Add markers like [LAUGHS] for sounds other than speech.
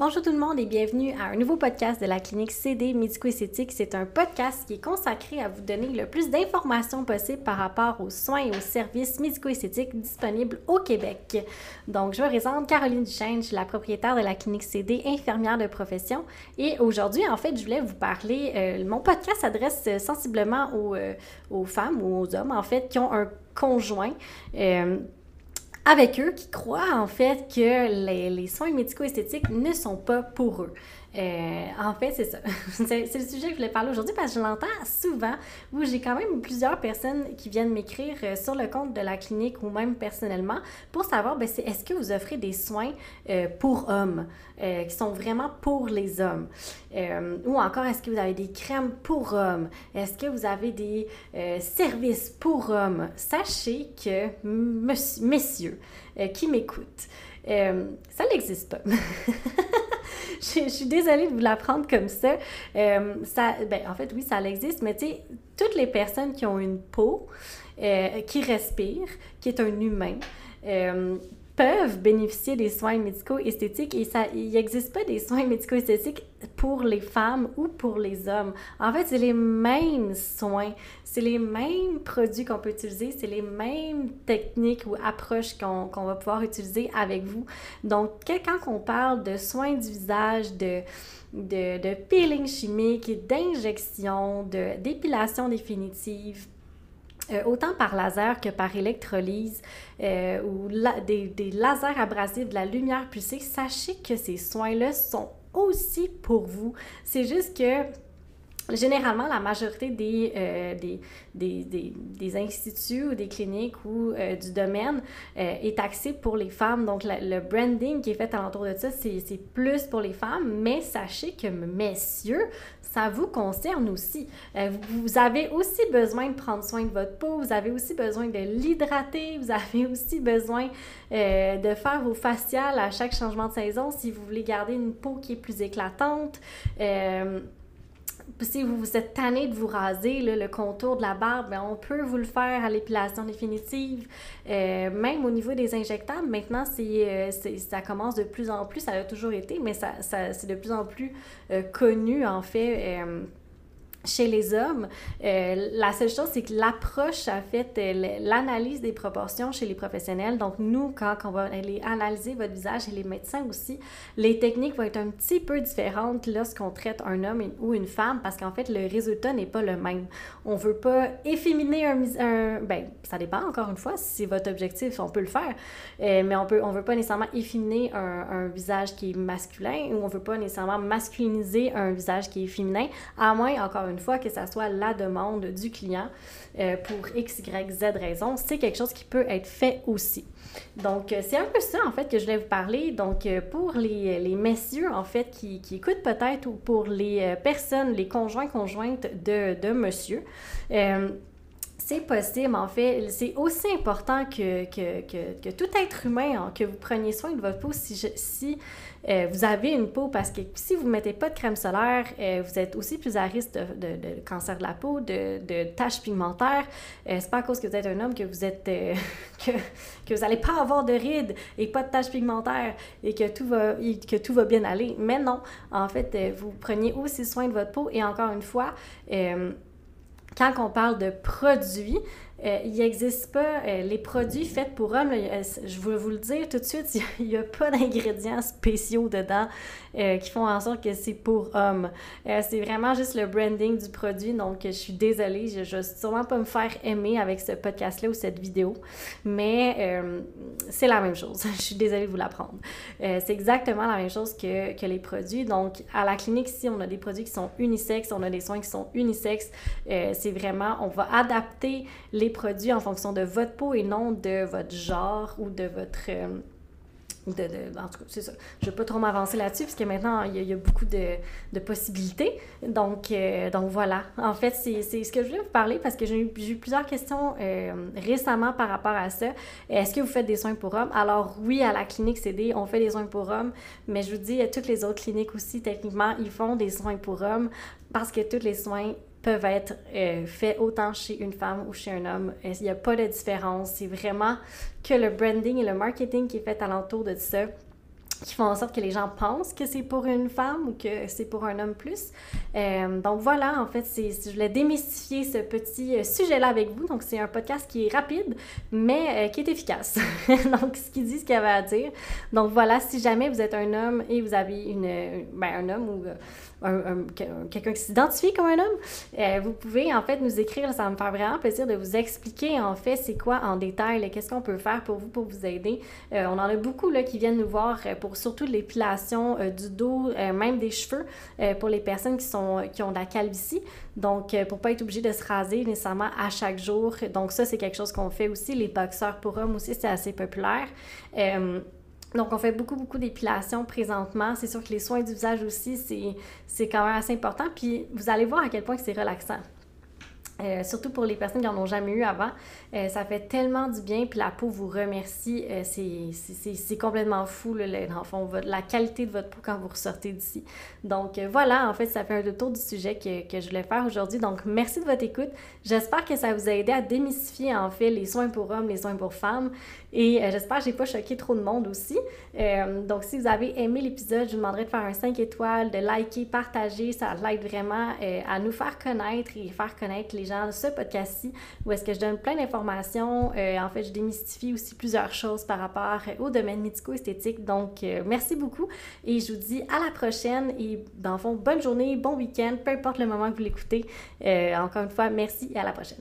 Bonjour tout le monde et bienvenue à un nouveau podcast de la clinique CD Médico-Esthétique. C'est un podcast qui est consacré à vous donner le plus d'informations possible par rapport aux soins et aux services médico-esthétiques disponibles au Québec. Donc, je vous présente Caroline Duchesne, je suis la propriétaire de la clinique CD, infirmière de profession. Et aujourd'hui, en fait, je voulais vous parler, euh, mon podcast s'adresse sensiblement aux, euh, aux, femmes ou aux hommes, en fait, qui ont un conjoint. Euh, avec eux qui croient en fait que les, soins médico-esthétiques ne sont pas pour eux. Euh, en fait, c'est ça. [LAUGHS] c'est le sujet que je voulais parler aujourd'hui parce que je l'entends souvent où j'ai quand même plusieurs personnes qui viennent m'écrire euh, sur le compte de la clinique ou même personnellement pour savoir ben, est-ce que vous offrez des soins euh, pour hommes qui sont vraiment pour les hommes? Ou encore est-ce que vous avez des crèmes pour hommes? Est-ce que vous avez des services pour hommes? Sachez que messieurs qui m'écoutent ça n'existe pas. [LAUGHS] [LAUGHS] je, suis désolée de vous l'apprendre comme ça. Euh, ça ben, en fait, oui, ça existe, mais tu sais, toutes les personnes qui ont une peau, euh, qui respire, qui est un humain, euh, peuvent bénéficier des soins médicaux esthétiques et ça, il n'existe pas des soins médicaux esthétiques pour les femmes ou pour les hommes. En fait, c'est les mêmes soins, c'est les mêmes produits qu'on peut utiliser, c'est les mêmes techniques ou approches qu'on va pouvoir utiliser avec vous. Donc, quand on parle de soins du visage, de, de, de peeling chimique, d'injection, d'épilation définitive, euh, autant par laser que par électrolyse euh, ou des, des, lasers abrasifs, de la lumière pulsée, sachez que ces soins-là sont aussi pour vous. C'est juste que Généralement, la majorité des, euh, des, des, des, instituts ou des cliniques ou euh, du domaine euh, est axé pour les femmes. Donc, le branding qui est fait alentour de ça, c'est plus pour les femmes. Mais sachez que, messieurs, ça vous concerne aussi. vous avez aussi besoin de prendre soin de votre peau, vous avez aussi besoin de l'hydrater, vous avez aussi besoin de faire vos faciales à chaque changement de saison si vous voulez garder une peau qui est plus éclatante si vous êtes tanné de vous raser le contour de la barbe, ben, on peut vous le faire à l'épilation définitive. Euh, même au niveau des injectables, maintenant, euh, c'est, ça commence de plus en plus, ça a toujours été, mais ça, c'est de plus en plus euh, connu, en fait chez les hommes, euh, la seule chose, c'est que l'approche a fait euh, l'analyse des proportions chez les professionnels. Donc, nous, quand on va aller analyser votre visage et les médecins aussi, les techniques vont être un petit peu différentes lorsqu'on traite un homme ou une femme parce qu'en fait, le résultat n'est pas le même. On veut pas efféminer un, un ben, ça dépend encore une fois si c'est votre objectif, on peut le faire, euh, mais on peut, on veut pas nécessairement efféminer un, un, visage qui est masculin ou on veut pas nécessairement masculiniser un visage qui est féminin, à moins encore une fois que ça soit la demande du client euh, pour X, Y, Z raison, c'est quelque chose qui peut être fait aussi. Donc, euh, c'est un peu ça, en fait, que je voulais vous parler. Donc, euh, pour les, messieurs, en fait, qui, qui écoutent peut-être, ou pour les personnes, les conjoints, conjointes de, de monsieur, c'est possible, en fait. C'est aussi important que, que, que, tout être humain, hein, que vous preniez soin de votre peau si, si euh, vous avez une peau, parce que si vous ne mettez pas de crème solaire, euh, vous êtes aussi plus à risque de, cancer de la peau, de, de taches pigmentaires. Euh, c'est pas à cause que vous êtes un homme que vous êtes [LAUGHS] que, que, vous n'allez pas avoir de rides et pas de taches pigmentaires et que tout va, que tout va bien aller. Mais non, en fait, vous preniez aussi soin de votre peau et encore une fois, quand on parle de produits, euh, il n'existe pas euh, les produits faits pour hommes. je veux vous le dire tout de suite, [LAUGHS] il n'y a, pas d'ingrédients spéciaux dedans euh, qui font en sorte que c'est pour hommes. c'est vraiment juste le branding du produit. Donc, je suis désolée, je ne vais sûrement pas me faire aimer avec ce podcast-là ou cette vidéo, mais c'est la même chose. [LAUGHS] je suis désolée de vous l'apprendre. c'est exactement la même chose que, que, les produits. Donc, à la clinique, ici, on a des produits qui sont unisexes, on a des soins qui sont unisexes. c'est vraiment, on va adapter les produits en fonction de votre peau et non de votre genre ou de votre... Euh, en tout cas, c'est ça. Je ne vais pas trop m'avancer là-dessus, puisque maintenant, il y, a, beaucoup de, de possibilités. Donc, euh, donc, voilà. En fait, c'est ce que je voulais vous parler parce que j'ai eu, plusieurs questions euh, récemment par rapport à ça. Est-ce que vous faites des soins pour hommes? Alors, oui, à la clinique CD, on fait des soins pour hommes, mais je vous dis, toutes les autres cliniques aussi, techniquement, ils font des soins pour hommes parce que tous les soins peuvent être euh, faits autant chez une femme ou chez un homme. Il n'y a pas de différence. C'est vraiment que le branding et le marketing qui est fait alentour de ça qui font en sorte que les gens pensent que c'est pour une femme ou que c'est pour un homme plus. Euh, donc voilà, en fait, je voulais démystifier ce petit euh, sujet-là avec vous. Donc c'est un podcast qui est rapide, mais euh, qui est efficace. [LAUGHS] donc ce qui dit ce qu'il y avait à dire. Donc voilà, si jamais vous êtes un homme et vous avez une, ben, un homme ou quelqu'un qui s'identifie comme un homme, vous pouvez en fait nous écrire. Ça me faire vraiment plaisir de vous expliquer en fait c'est quoi en détail, qu'est-ce qu'on peut faire pour vous, pour vous aider. on en a beaucoup là, qui viennent nous voir pour surtout l'épilation euh, du dos, euh, même des cheveux, euh, pour les personnes qui, sont, qui ont de la calvitie. Donc, pour pas être obligé de se raser nécessairement à chaque jour. Donc, ça, c'est quelque chose qu'on fait aussi. Les boxeurs pour hommes aussi, c'est assez populaire. Donc, on fait beaucoup, beaucoup d'épilation présentement. C'est sûr que les soins du visage aussi, c'est quand même assez important. Puis, vous allez voir à quel point c'est relaxant. Euh, surtout pour les personnes qui n'en ont jamais eu avant. Euh, ça fait tellement du bien, puis la peau vous remercie. Euh, c'est complètement fou, là, fond, la qualité de votre peau quand vous ressortez d'ici. Donc voilà, en fait, ça fait un tour du sujet que, que je voulais faire aujourd'hui. Donc merci de votre écoute. J'espère que ça vous a aidé à démystifier, en fait, les soins pour hommes, les soins pour femmes. Et j'espère que j'ai pas choqué trop de monde aussi. donc si vous avez aimé l'épisode, je vous demanderai de faire un 5 étoiles, de liker, partager. Ça l'aide vraiment à nous faire connaître et faire connaître les ce podcast-ci, où est-ce que je donne plein d'informations. Euh, en fait, je démystifie aussi plusieurs choses par rapport au domaine médico-esthétique. Donc, euh, merci beaucoup et je vous dis à la prochaine et dans le fond, bonne journée, bon week-end, peu importe le moment que vous l'écoutez. Euh, encore une fois, merci et à la prochaine.